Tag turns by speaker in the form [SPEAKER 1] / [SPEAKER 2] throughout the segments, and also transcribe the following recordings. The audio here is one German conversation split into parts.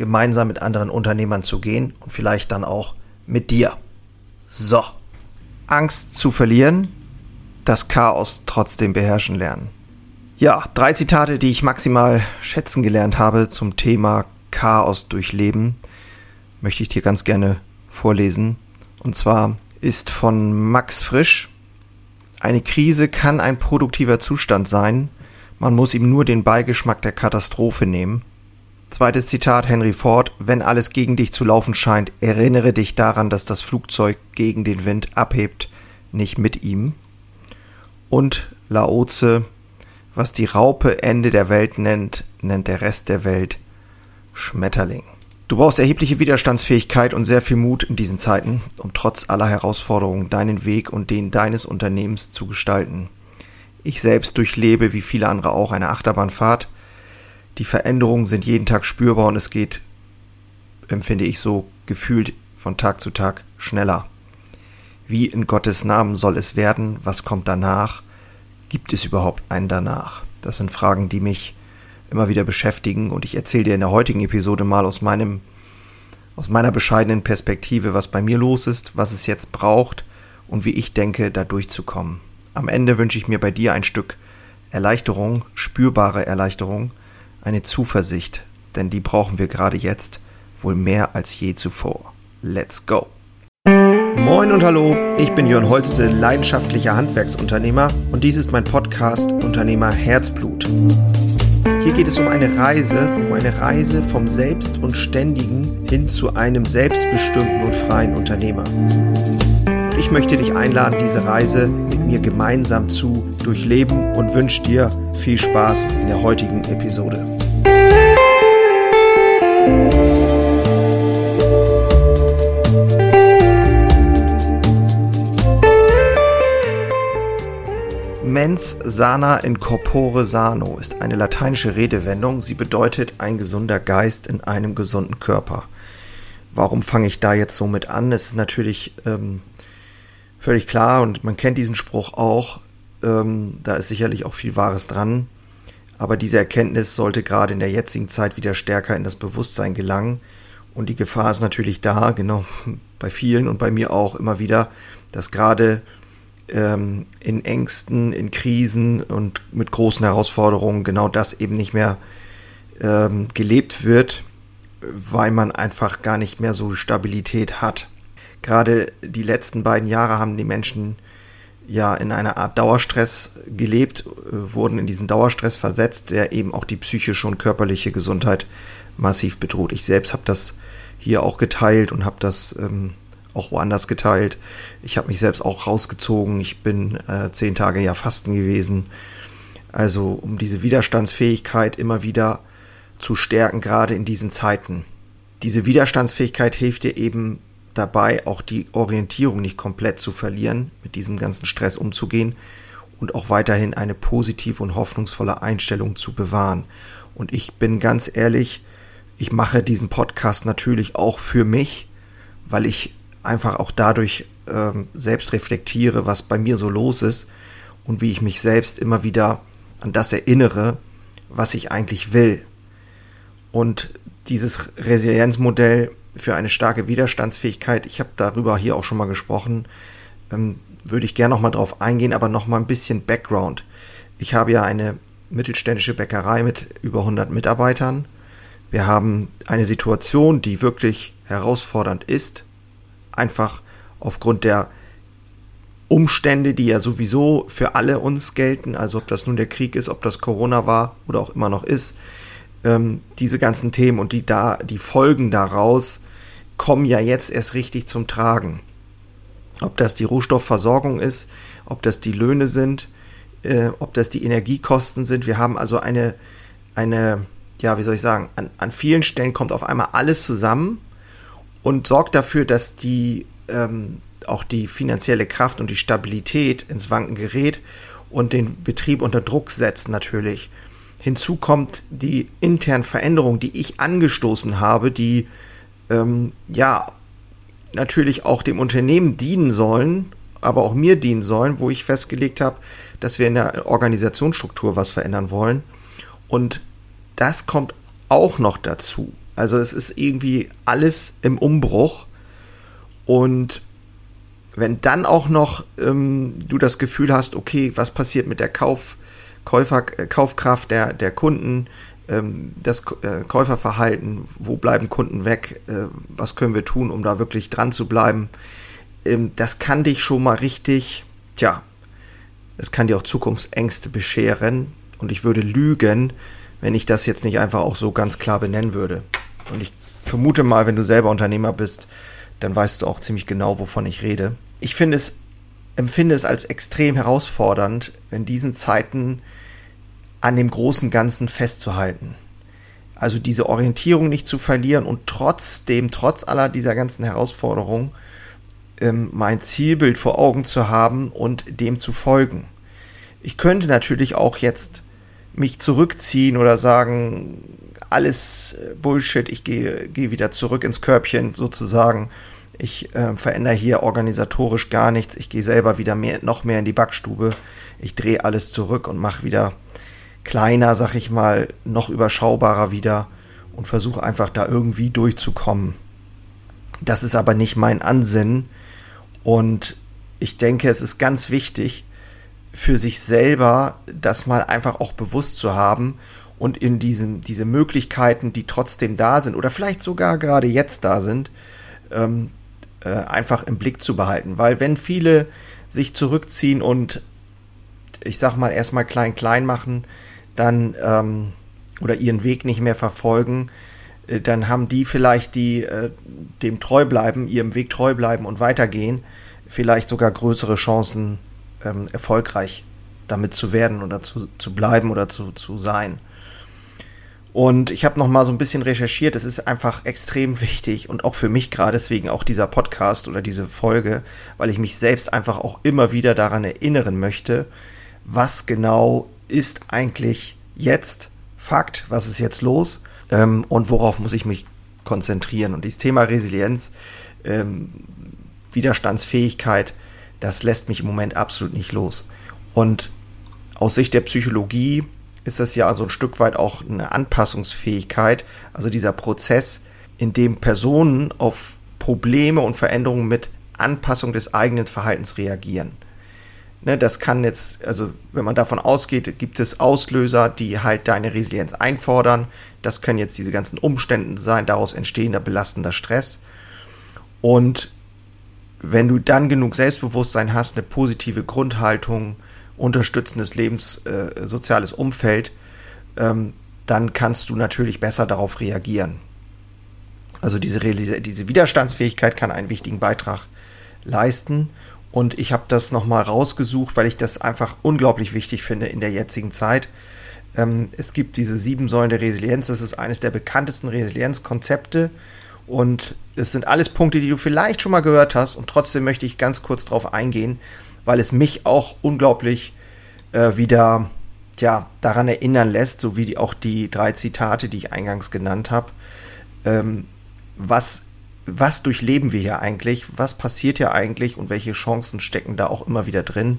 [SPEAKER 1] gemeinsam mit anderen Unternehmern zu gehen und vielleicht dann auch mit dir. So. Angst zu verlieren, das Chaos trotzdem beherrschen lernen. Ja, drei Zitate, die ich maximal schätzen gelernt habe zum Thema Chaos durchleben, möchte ich dir ganz gerne vorlesen. Und zwar ist von Max Frisch. Eine Krise kann ein produktiver Zustand sein, man muss ihm nur den Beigeschmack der Katastrophe nehmen. Zweites Zitat Henry Ford, wenn alles gegen dich zu laufen scheint, erinnere dich daran, dass das Flugzeug gegen den Wind abhebt, nicht mit ihm. Und Laoze, was die Raupe Ende der Welt nennt, nennt der Rest der Welt Schmetterling. Du brauchst erhebliche Widerstandsfähigkeit und sehr viel Mut in diesen Zeiten, um trotz aller Herausforderungen deinen Weg und den deines Unternehmens zu gestalten. Ich selbst durchlebe, wie viele andere auch, eine Achterbahnfahrt, die Veränderungen sind jeden Tag spürbar und es geht, empfinde ich so, gefühlt von Tag zu Tag schneller. Wie in Gottes Namen soll es werden? Was kommt danach? Gibt es überhaupt einen danach? Das sind Fragen, die mich immer wieder beschäftigen und ich erzähle dir in der heutigen Episode mal aus meinem aus meiner bescheidenen Perspektive, was bei mir los ist, was es jetzt braucht und wie ich denke, da durchzukommen. Am Ende wünsche ich mir bei dir ein Stück Erleichterung, spürbare Erleichterung, eine Zuversicht, denn die brauchen wir gerade jetzt wohl mehr als je zuvor. Let's go! Moin und hallo, ich bin Jörn Holste, leidenschaftlicher Handwerksunternehmer und dies ist mein Podcast Unternehmer Herzblut. Hier geht es um eine Reise, um eine Reise vom Selbst und Ständigen hin zu einem selbstbestimmten und freien Unternehmer. Ich möchte dich einladen, diese Reise mit mir gemeinsam zu durchleben und wünsche dir viel Spaß in der heutigen Episode. Mens sana in corpore sano ist eine lateinische Redewendung. Sie bedeutet ein gesunder Geist in einem gesunden Körper. Warum fange ich da jetzt so mit an? Es ist natürlich ähm, völlig klar und man kennt diesen Spruch auch. Ähm, da ist sicherlich auch viel Wahres dran. Aber diese Erkenntnis sollte gerade in der jetzigen Zeit wieder stärker in das Bewusstsein gelangen. Und die Gefahr ist natürlich da, genau bei vielen und bei mir auch immer wieder, dass gerade ähm, in Ängsten, in Krisen und mit großen Herausforderungen genau das eben nicht mehr ähm, gelebt wird, weil man einfach gar nicht mehr so Stabilität hat. Gerade die letzten beiden Jahre haben die Menschen ja in einer Art Dauerstress gelebt, äh, wurden in diesen Dauerstress versetzt, der eben auch die psychische und körperliche Gesundheit massiv bedroht. Ich selbst habe das hier auch geteilt und habe das ähm, auch woanders geteilt. Ich habe mich selbst auch rausgezogen. Ich bin äh, zehn Tage ja fasten gewesen. Also um diese Widerstandsfähigkeit immer wieder zu stärken, gerade in diesen Zeiten. Diese Widerstandsfähigkeit hilft dir eben dabei, auch die Orientierung nicht komplett zu verlieren, mit diesem ganzen Stress umzugehen und auch weiterhin eine positive und hoffnungsvolle Einstellung zu bewahren. Und ich bin ganz ehrlich, ich mache diesen Podcast natürlich auch für mich, weil ich einfach auch dadurch ähm, selbst reflektiere, was bei mir so los ist und wie ich mich selbst immer wieder an das erinnere, was ich eigentlich will. Und dieses Resilienzmodell für eine starke Widerstandsfähigkeit, ich habe darüber hier auch schon mal gesprochen, ähm, würde ich gerne noch mal drauf eingehen, aber noch mal ein bisschen Background. Ich habe ja eine mittelständische Bäckerei mit über 100 Mitarbeitern. Wir haben eine Situation, die wirklich herausfordernd ist, einfach aufgrund der Umstände, die ja sowieso für alle uns gelten, also ob das nun der Krieg ist, ob das Corona war oder auch immer noch ist, ähm, diese ganzen Themen und die da, die Folgen daraus kommen ja jetzt erst richtig zum Tragen. Ob das die Rohstoffversorgung ist, ob das die Löhne sind, äh, ob das die Energiekosten sind. Wir haben also eine, eine ja, wie soll ich sagen, an, an vielen Stellen kommt auf einmal alles zusammen und sorgt dafür, dass die ähm, auch die finanzielle Kraft und die Stabilität ins Wanken gerät und den Betrieb unter Druck setzt natürlich. Hinzu kommt die internen Veränderungen, die ich angestoßen habe, die ähm, ja natürlich auch dem Unternehmen dienen sollen, aber auch mir dienen sollen, wo ich festgelegt habe, dass wir in der Organisationsstruktur was verändern wollen. Und das kommt auch noch dazu. Also es ist irgendwie alles im Umbruch. Und wenn dann auch noch ähm, du das Gefühl hast, okay, was passiert mit der Kauf, Käufer, äh, Kaufkraft der, der Kunden, ähm, das äh, Käuferverhalten, wo bleiben Kunden weg, äh, was können wir tun, um da wirklich dran zu bleiben, ähm, das kann dich schon mal richtig, tja, es kann dir auch Zukunftsängste bescheren. Und ich würde lügen, wenn ich das jetzt nicht einfach auch so ganz klar benennen würde. Und ich vermute mal, wenn du selber Unternehmer bist, dann weißt du auch ziemlich genau, wovon ich rede. Ich finde es, empfinde es als extrem herausfordernd, in diesen Zeiten an dem großen Ganzen festzuhalten. Also diese Orientierung nicht zu verlieren und trotzdem, trotz aller dieser ganzen Herausforderungen, ähm, mein Zielbild vor Augen zu haben und dem zu folgen. Ich könnte natürlich auch jetzt mich zurückziehen oder sagen, alles äh, Bullshit, ich gehe, gehe wieder zurück ins Körbchen sozusagen. Ich äh, verändere hier organisatorisch gar nichts. Ich gehe selber wieder mehr, noch mehr in die Backstube. Ich drehe alles zurück und mache wieder kleiner, sag ich mal, noch überschaubarer wieder und versuche einfach da irgendwie durchzukommen. Das ist aber nicht mein Ansinnen. Und ich denke, es ist ganz wichtig, für sich selber das mal einfach auch bewusst zu haben und in diesen, diese Möglichkeiten, die trotzdem da sind oder vielleicht sogar gerade jetzt da sind, ähm, äh, einfach im Blick zu behalten. Weil wenn viele sich zurückziehen und ich sag mal erstmal klein klein machen, dann ähm, oder ihren Weg nicht mehr verfolgen, äh, dann haben die vielleicht, die äh, dem treu bleiben, ihrem Weg treu bleiben und weitergehen, vielleicht sogar größere Chancen, ähm, erfolgreich damit zu werden oder zu, zu bleiben oder zu, zu sein. Und ich habe noch mal so ein bisschen recherchiert. Es ist einfach extrem wichtig und auch für mich gerade deswegen auch dieser Podcast oder diese Folge, weil ich mich selbst einfach auch immer wieder daran erinnern möchte, was genau ist eigentlich jetzt Fakt, was ist jetzt los ähm, und worauf muss ich mich konzentrieren. Und dieses Thema Resilienz, ähm, Widerstandsfähigkeit, das lässt mich im Moment absolut nicht los. Und aus Sicht der Psychologie ist das ja so ein Stück weit auch eine Anpassungsfähigkeit, also dieser Prozess, in dem Personen auf Probleme und Veränderungen mit Anpassung des eigenen Verhaltens reagieren. Ne, das kann jetzt, also wenn man davon ausgeht, gibt es Auslöser, die halt deine Resilienz einfordern. Das können jetzt diese ganzen Umstände sein, daraus entstehender belastender Stress. Und wenn du dann genug Selbstbewusstsein hast, eine positive Grundhaltung, unterstützendes Lebens, äh, soziales Umfeld, ähm, dann kannst du natürlich besser darauf reagieren. Also diese, diese Widerstandsfähigkeit kann einen wichtigen Beitrag leisten. Und ich habe das nochmal rausgesucht, weil ich das einfach unglaublich wichtig finde in der jetzigen Zeit. Ähm, es gibt diese sieben Säulen der Resilienz. Das ist eines der bekanntesten Resilienzkonzepte. Und es sind alles Punkte, die du vielleicht schon mal gehört hast. Und trotzdem möchte ich ganz kurz darauf eingehen, weil es mich auch unglaublich äh, wieder ja, daran erinnern lässt, so wie auch die drei Zitate, die ich eingangs genannt habe. Ähm, was, was durchleben wir hier eigentlich? Was passiert hier eigentlich und welche Chancen stecken da auch immer wieder drin?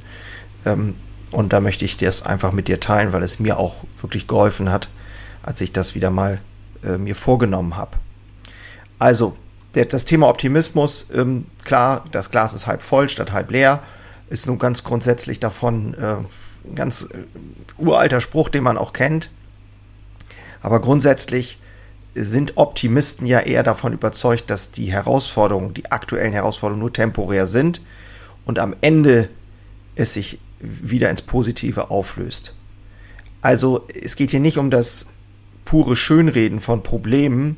[SPEAKER 1] Ähm, und da möchte ich das einfach mit dir teilen, weil es mir auch wirklich geholfen hat, als ich das wieder mal äh, mir vorgenommen habe. Also, der, das Thema Optimismus, ähm, klar, das Glas ist halb voll statt halb leer, ist nun ganz grundsätzlich davon äh, ein ganz äh, uralter Spruch, den man auch kennt. Aber grundsätzlich sind Optimisten ja eher davon überzeugt, dass die Herausforderungen, die aktuellen Herausforderungen nur temporär sind und am Ende es sich wieder ins Positive auflöst. Also es geht hier nicht um das pure Schönreden von Problemen,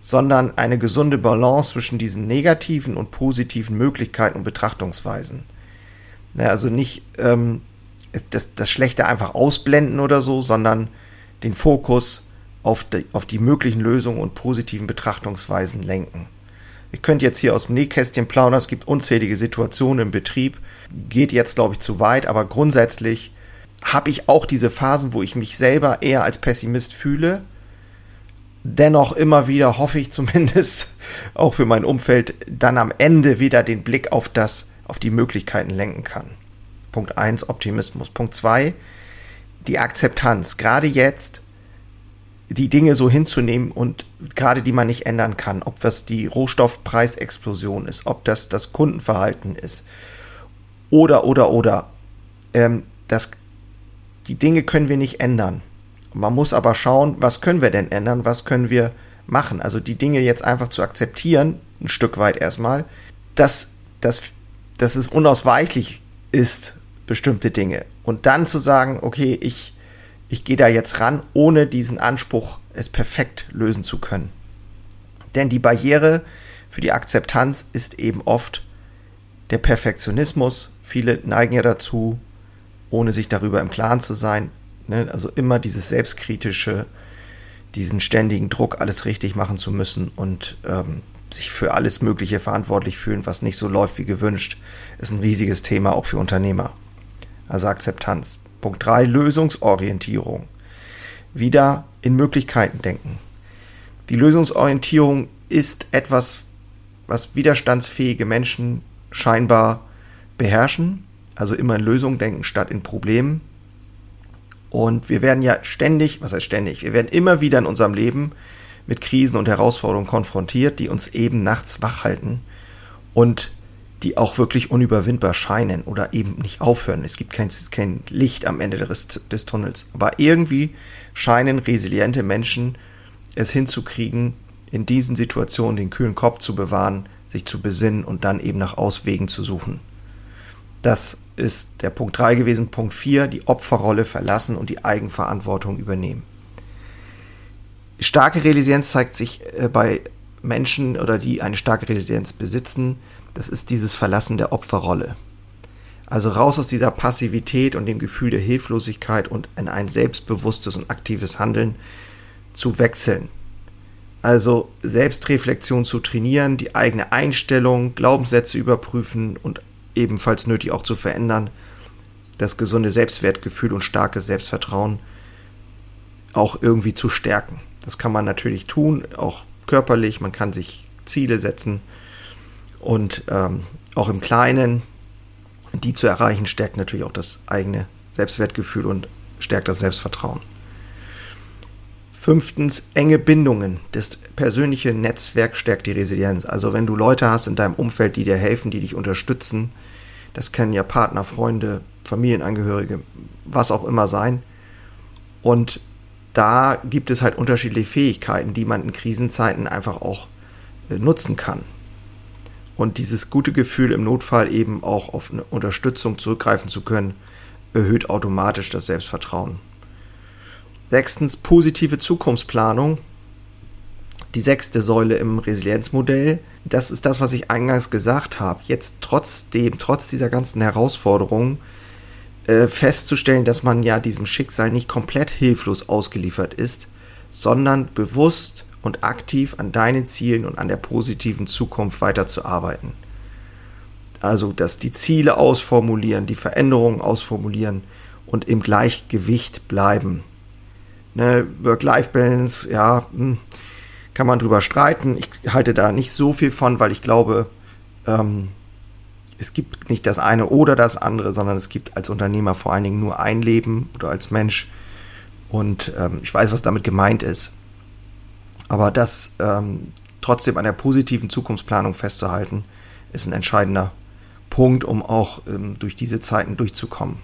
[SPEAKER 1] sondern eine gesunde Balance zwischen diesen negativen und positiven Möglichkeiten und Betrachtungsweisen. Ja, also nicht ähm, das, das Schlechte einfach ausblenden oder so, sondern den Fokus auf die, auf die möglichen Lösungen und positiven Betrachtungsweisen lenken. Ihr könnt jetzt hier aus dem Nähkästchen plaudern, es gibt unzählige Situationen im Betrieb, geht jetzt, glaube ich, zu weit, aber grundsätzlich habe ich auch diese Phasen, wo ich mich selber eher als Pessimist fühle. Dennoch immer wieder hoffe ich zumindest auch für mein Umfeld dann am Ende wieder den Blick auf das, auf die Möglichkeiten lenken kann. Punkt 1, Optimismus. Punkt 2, die Akzeptanz. Gerade jetzt die Dinge so hinzunehmen und gerade die man nicht ändern kann, ob das die Rohstoffpreisexplosion ist, ob das das Kundenverhalten ist oder oder oder ähm, das, die Dinge können wir nicht ändern. Man muss aber schauen, was können wir denn ändern, was können wir machen. Also die Dinge jetzt einfach zu akzeptieren, ein Stück weit erstmal, dass, dass, dass es unausweichlich ist, bestimmte Dinge. Und dann zu sagen, okay, ich, ich gehe da jetzt ran, ohne diesen Anspruch, es perfekt lösen zu können. Denn die Barriere für die Akzeptanz ist eben oft der Perfektionismus. Viele neigen ja dazu, ohne sich darüber im Klaren zu sein. Ne? Also immer dieses selbstkritische, diesen ständigen Druck, alles richtig machen zu müssen und ähm, sich für alles Mögliche verantwortlich fühlen, was nicht so läuft wie gewünscht, ist ein riesiges Thema auch für Unternehmer. Also Akzeptanz. Punkt 3, Lösungsorientierung. Wieder in Möglichkeiten denken. Die Lösungsorientierung ist etwas, was widerstandsfähige Menschen scheinbar beherrschen. Also immer in Lösungen denken statt in Problemen. Und wir werden ja ständig, was heißt ständig, wir werden immer wieder in unserem Leben mit Krisen und Herausforderungen konfrontiert, die uns eben nachts wach halten und die auch wirklich unüberwindbar scheinen oder eben nicht aufhören. Es gibt kein, kein Licht am Ende des, des Tunnels. Aber irgendwie scheinen resiliente Menschen es hinzukriegen, in diesen Situationen den kühlen Kopf zu bewahren, sich zu besinnen und dann eben nach Auswegen zu suchen. Das ist der Punkt 3 gewesen. Punkt 4, die Opferrolle verlassen und die Eigenverantwortung übernehmen. Starke Resilienz zeigt sich äh, bei Menschen oder die eine starke Resilienz besitzen, das ist dieses Verlassen der Opferrolle. Also raus aus dieser Passivität und dem Gefühl der Hilflosigkeit und in ein selbstbewusstes und aktives Handeln zu wechseln. Also Selbstreflexion zu trainieren, die eigene Einstellung, Glaubenssätze überprüfen und ebenfalls nötig auch zu verändern, das gesunde Selbstwertgefühl und starkes Selbstvertrauen auch irgendwie zu stärken. Das kann man natürlich tun, auch körperlich, man kann sich Ziele setzen und ähm, auch im Kleinen, die zu erreichen, stärkt natürlich auch das eigene Selbstwertgefühl und stärkt das Selbstvertrauen. Fünftens, enge Bindungen. Das persönliche Netzwerk stärkt die Resilienz. Also wenn du Leute hast in deinem Umfeld, die dir helfen, die dich unterstützen, das können ja Partner, Freunde, Familienangehörige, was auch immer sein. Und da gibt es halt unterschiedliche Fähigkeiten, die man in Krisenzeiten einfach auch äh, nutzen kann. Und dieses gute Gefühl im Notfall eben auch auf eine Unterstützung zurückgreifen zu können, erhöht automatisch das Selbstvertrauen. Sechstens, positive Zukunftsplanung. Die sechste Säule im Resilienzmodell. Das ist das, was ich eingangs gesagt habe. Jetzt trotzdem, trotz dieser ganzen Herausforderungen, äh, festzustellen, dass man ja diesem Schicksal nicht komplett hilflos ausgeliefert ist, sondern bewusst und aktiv an deinen Zielen und an der positiven Zukunft weiterzuarbeiten. Also, dass die Ziele ausformulieren, die Veränderungen ausformulieren und im Gleichgewicht bleiben. Ne, Work-Life-Balance, ja, hm, kann man drüber streiten. Ich halte da nicht so viel von, weil ich glaube, ähm, es gibt nicht das eine oder das andere, sondern es gibt als Unternehmer vor allen Dingen nur ein Leben oder als Mensch. Und ähm, ich weiß, was damit gemeint ist. Aber das ähm, trotzdem an der positiven Zukunftsplanung festzuhalten, ist ein entscheidender Punkt, um auch ähm, durch diese Zeiten durchzukommen.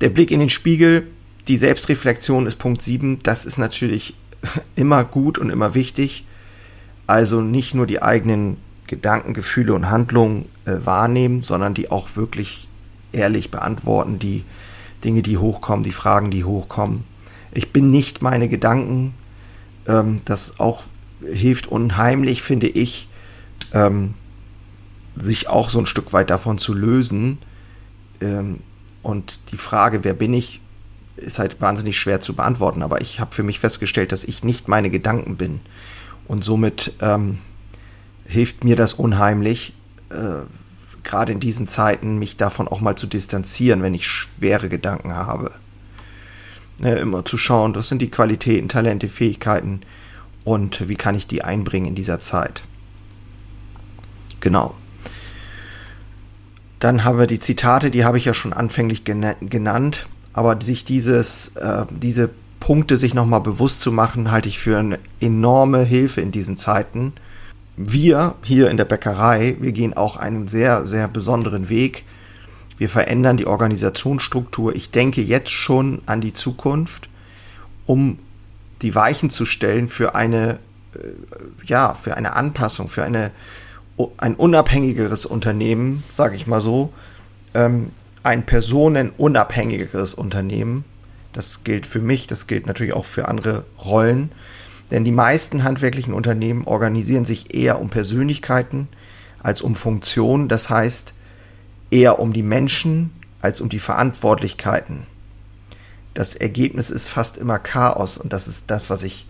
[SPEAKER 1] Der Blick in den Spiegel, die Selbstreflexion ist Punkt 7. Das ist natürlich immer gut und immer wichtig. Also nicht nur die eigenen Gedanken, Gefühle und Handlungen äh, wahrnehmen, sondern die auch wirklich ehrlich beantworten, die Dinge, die hochkommen, die Fragen, die hochkommen. Ich bin nicht meine Gedanken, ähm, das auch hilft unheimlich, finde ich, ähm, sich auch so ein Stück weit davon zu lösen. Ähm, und die Frage, wer bin ich, ist halt wahnsinnig schwer zu beantworten, aber ich habe für mich festgestellt, dass ich nicht meine Gedanken bin. Und somit ähm, hilft mir das unheimlich, äh, gerade in diesen Zeiten, mich davon auch mal zu distanzieren, wenn ich schwere Gedanken habe. Ja, immer zu schauen, was sind die Qualitäten, Talente, Fähigkeiten und wie kann ich die einbringen in dieser Zeit. Genau. Dann haben wir die Zitate, die habe ich ja schon anfänglich genannt, aber sich dieses, äh, diese Punkte sich nochmal bewusst zu machen, halte ich für eine enorme Hilfe in diesen Zeiten. Wir hier in der Bäckerei, wir gehen auch einen sehr, sehr besonderen Weg. Wir verändern die Organisationsstruktur. Ich denke jetzt schon an die Zukunft, um die Weichen zu stellen für eine, äh, ja, für eine Anpassung, für eine ein unabhängigeres Unternehmen, sage ich mal so, ähm, ein personenunabhängigeres Unternehmen. Das gilt für mich, das gilt natürlich auch für andere Rollen. Denn die meisten handwerklichen Unternehmen organisieren sich eher um Persönlichkeiten als um Funktionen. Das heißt, eher um die Menschen als um die Verantwortlichkeiten. Das Ergebnis ist fast immer Chaos und das ist das, was ich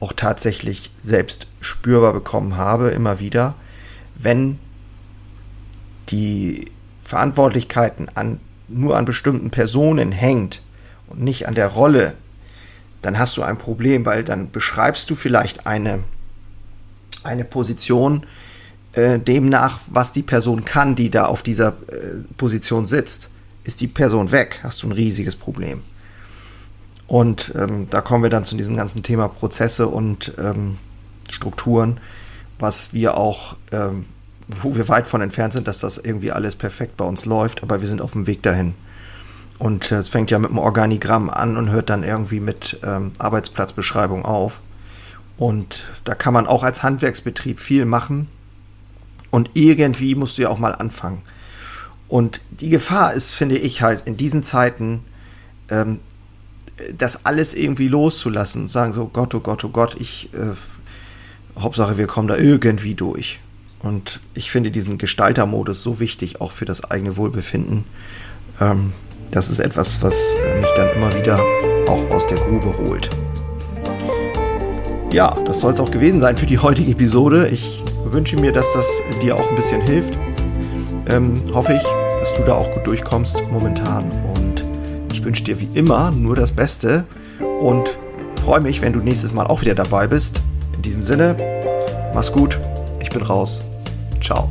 [SPEAKER 1] auch tatsächlich selbst spürbar bekommen habe, immer wieder wenn die Verantwortlichkeiten an, nur an bestimmten Personen hängt und nicht an der Rolle, dann hast du ein Problem, weil dann beschreibst du vielleicht eine, eine Position äh, demnach, was die Person kann, die da auf dieser äh, Position sitzt. Ist die Person weg, hast du ein riesiges Problem. Und ähm, da kommen wir dann zu diesem ganzen Thema Prozesse und ähm, Strukturen was wir auch, ähm, wo wir weit von entfernt sind, dass das irgendwie alles perfekt bei uns läuft, aber wir sind auf dem Weg dahin. Und äh, es fängt ja mit einem Organigramm an und hört dann irgendwie mit ähm, Arbeitsplatzbeschreibung auf. Und da kann man auch als Handwerksbetrieb viel machen. Und irgendwie musst du ja auch mal anfangen. Und die Gefahr ist, finde ich, halt in diesen Zeiten, ähm, das alles irgendwie loszulassen. Sagen so, Gott, oh Gott, oh Gott, ich äh, Hauptsache, wir kommen da irgendwie durch. Und ich finde diesen Gestaltermodus so wichtig, auch für das eigene Wohlbefinden. Ähm, das ist etwas, was mich dann immer wieder auch aus der Grube holt. Ja, das soll es auch gewesen sein für die heutige Episode. Ich wünsche mir, dass das dir auch ein bisschen hilft. Ähm, hoffe ich, dass du da auch gut durchkommst momentan. Und ich wünsche dir wie immer nur das Beste und freue mich, wenn du nächstes Mal auch wieder dabei bist. In diesem Sinne, mach's gut, ich bin raus. Ciao.